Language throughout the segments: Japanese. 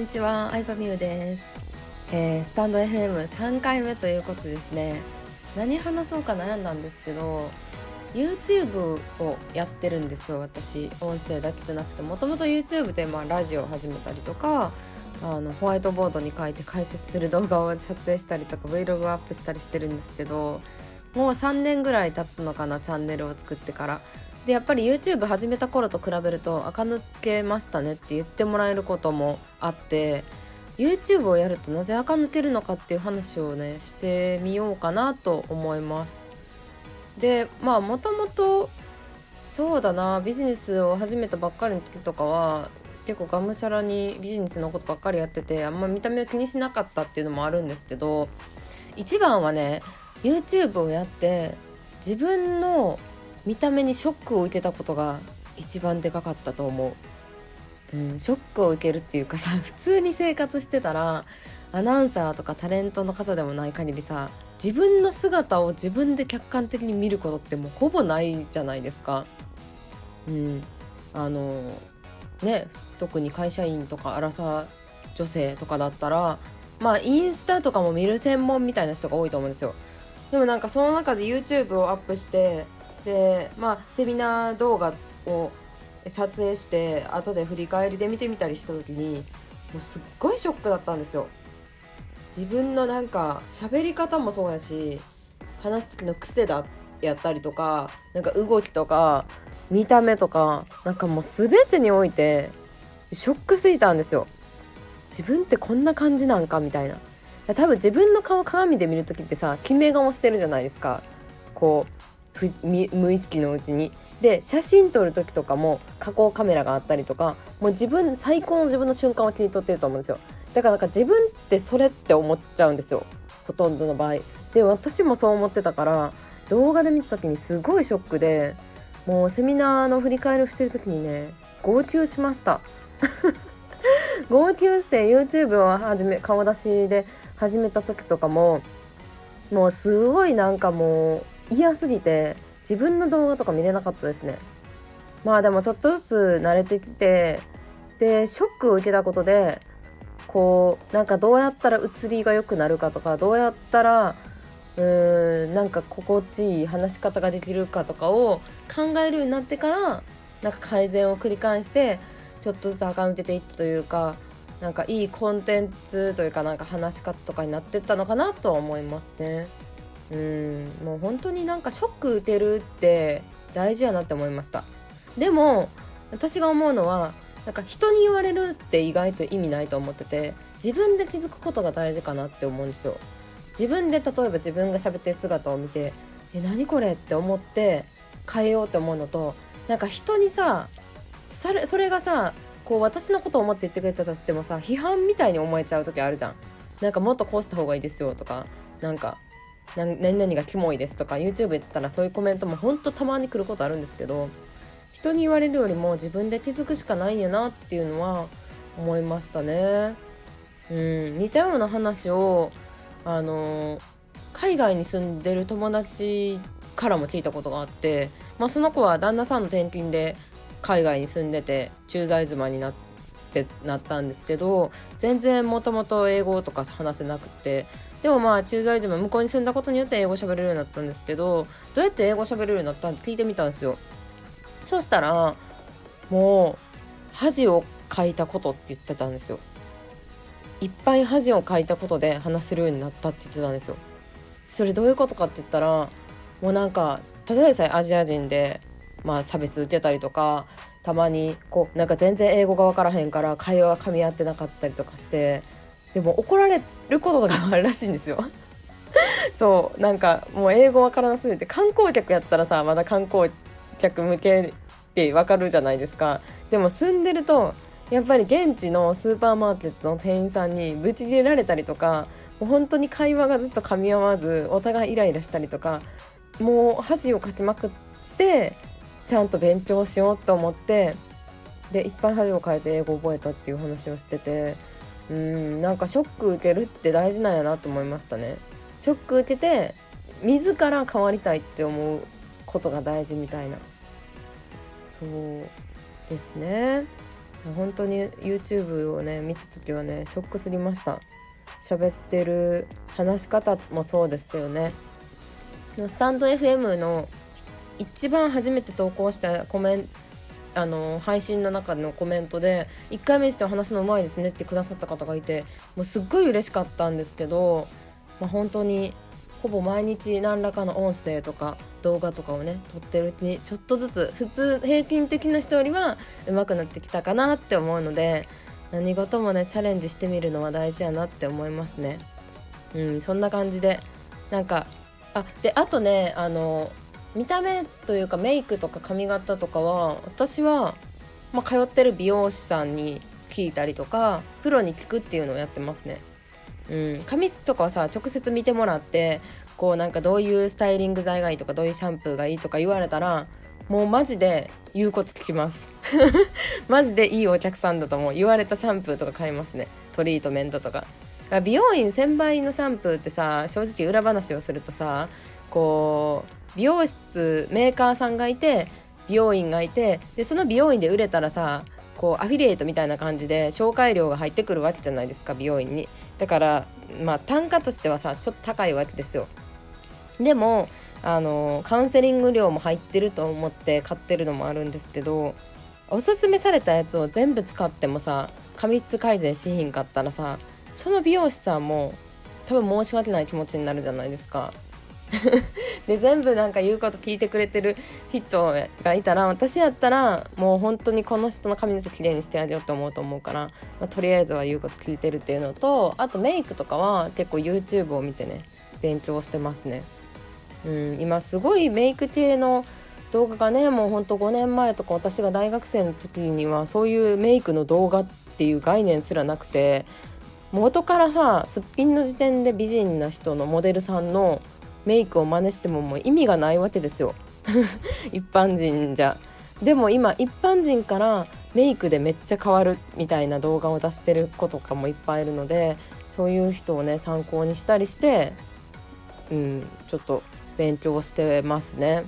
にちは、アイパミューです、えー、スタンド FM3 回目ということですね。何話そうか悩んだんですけど YouTube をやってるんですよ私。音声だけじゃなくてもともと YouTube でまあラジオを始めたりとかあのホワイトボードに書いて解説する動画を撮影したりとか Vlog アップしたりしてるんですけどもう3年ぐらい経つのかなチャンネルを作ってから。でやっぱり YouTube 始めた頃と比べると垢抜けましたねって言ってもらえることもあって YouTube をやるとなぜ垢抜けるのかっていう話をねしてみようかなと思います。でまあもともとそうだなビジネスを始めたばっかりの時とかは結構がむしゃらにビジネスのことばっかりやっててあんま見た目を気にしなかったっていうのもあるんですけど一番はね YouTube をやって自分の見た目にショックを受けたことが一番でかかったと思う、うん、ショックを受けるっていうかさ 普通に生活してたらアナウンサーとかタレントの方でもない限りさ自分の姿を自分で客観的に見ることってもうほぼないじゃないですか。うん、あのね特に会社員とかアラサー女性とかだったらまあインスタとかも見る専門みたいな人が多いと思うんですよ。でもなんかその中で YouTube をアップしてでまあセミナー動画を撮影して後で振り返りで見てみたりした時にもうすっごいショックだったんですよ。自分のなんか喋り方もそうやし話す時の癖だやったりとかなんか動きとか見た目とかなんかもう全てにおいてショックすぎたんですよ。自分ってこんな感じなんかみたいな多分自分の顔鏡で見る時ってさ決め顔してるじゃないですかこう無意識のうちに。で写真撮る時とかも加工カメラがあったりとかもう自分最高の自分の瞬間を切り取ってると思うんですよ。だからなんか自分ってそれって思っちゃうんですよ。ほとんどの場合。で私もそう思ってたから動画で見た時にすごいショックでもうセミナーの振り返りをしてる時にね号泣しました。号泣して YouTube を始め顔出しで始めた時とかももうすごいなんかもう嫌すぎて自分の動画とか見れなかったですねまあでもちょっとずつ慣れてきてでショックを受けたことでこうなんかどうやったら写りが良くなるかとかどうやったらうーんなんか心地いい話し方ができるかとかを考えるようになってからなんか改善を繰り返してちょっとずつ垢抜けていったというかなんかいいコンテンツというかなんか話し方とかになってったのかなとは思いますね。うん。もう本当になんかショック受けるって大事やなって思いました。でも私が思うのはなんか人に言われるって意外と意味ないと思ってて自分で気づくことが大事かなって思うんですよ。自分で例えば自分が喋ってる姿を見てえ何これって思って変えようって思うのとなんか人にさそれそれがさこう私のことを思って言ってくれたとしてもさ批判みたいに思えちゃう時あるじゃん。なんかもっとこうした方がいいですよとかなんか何々がキモいですとか YouTube 言ってたらそういうコメントもほんとたまに来ることあるんですけど人に言われるよりも自分で気づくしかないんやなっていうのは思いましたね。うん、似たような話をあの海外に住んでる友達からも聞いたことがあって、まあ、その子は旦那さんの転勤で海外に住んでて駐在妻になってってなったんですけど全然もともと英語とか話せなくてでもまあ駐在時も向こうに住んだことによって英語喋れるようになったんですけどどうやって英語喋れるようになったんって聞いてみたんですよ。そしたらもう恥をかいたことって言ってたんですよ。いっぱい恥をかいたことで話せるようになったって言ってたんですよ。それどういうことかって言ったらもうなんかただでさえアジア人でまあ差別受けたりとかたまにこうなんか全然英語が分からへんから会話が噛み合ってなかったりとかしてでも怒られることとかもあるらしいんですよ。そうなんかもう英語わからなすぎて観光客やったらさまだ観光客向けってわかるじゃないですか。でも住んでるとやっぱり現地のスーパーマーケットの店員さんにブチ切れられたりとかもう本当に会話がずっと噛み合わずお互いイライラしたりとかもう恥をかきまくってちゃんと勉強しようと思ってでいっぱい恥をかいて英語を覚えたっていう話をしててうんなんかショック受けるって大事なんやなと思いましたね。ショック受けて自ら変わりたいって思うことが大事みたいな。そうですね。本当に YouTube をね見た時はねショックすぎました。喋ってる話し方もそうですよね。スタンド FM の一番初めて投稿したコメントあの配信の中のコメントで「1回目にしては話すのうまいですね」ってくださった方がいてもうすっごい嬉しかったんですけど、まあ、本当にほぼ毎日何らかの音声とか動画とかをね撮ってるうちにちょっとずつ普通平均的な人よりは上手くなってきたかなって思うので何事もねチャレンジしてみるのは大事やなって思いますね。うん、そんな感じでなんかあであとねあの見た目というかメイクとか髪型とかは私は、まあ、通ってる美容師さんに聞いたりとかプロに聞くっていうのをやってますね。うん、髪質とかはさ直接見てもらってこうなんかどういうスタイリング剤がいいとかどういうシャンプーがいいとか言われたらもうマジで言うこと聞きます。マジでいいお客さんだと思う。言われたシャンプーとか買いますね。トリートメントとか。美容院1000倍のシャンプーってさ正直裏話をするとさこう美容室メーカーさんがいて美容院がいてでその美容院で売れたらさこうアフィリエイトみたいな感じで紹介料が入ってくるわけじゃないですか美容院に。だからまあ単価としてはさちょっと高いわけですよ。でもあのカウンセリング料も入ってると思って買ってるのもあるんですけどおすすめされたやつを全部使ってもさ髪質改善しひんかったらさその美容師さんも多分申し訳ない気持ちになるじゃないですか。で全部なんか言うこと聞いてくれてる人がいたら私やったらもう本当にこの人の髪の毛きれいにしてあげようと思うと思うから、まあ、とりあえずは言うこと聞いてるっていうのとあとメイクとかは結構 YouTube を見てね勉強してますね。うん、今すごいメイク系の動画がねもうほんと5年前とか私が大学生の時にはそういうメイクの動画っていう概念すらなくて元からさすっぴんの時点で美人な人のモデルさんのメイクを真似してももう意味がないわけですよ。一般人じゃ。でも今一般人からメイクでめっちゃ変わるみたいな動画を出してる子とかもいっぱいいるのでそういう人をね参考にしたりしてうんちょっと勉強してますね。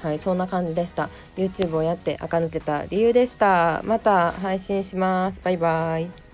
はいそんな感じでした。YouTube をやって垢抜けた理由でした。また配信します。バイバイ。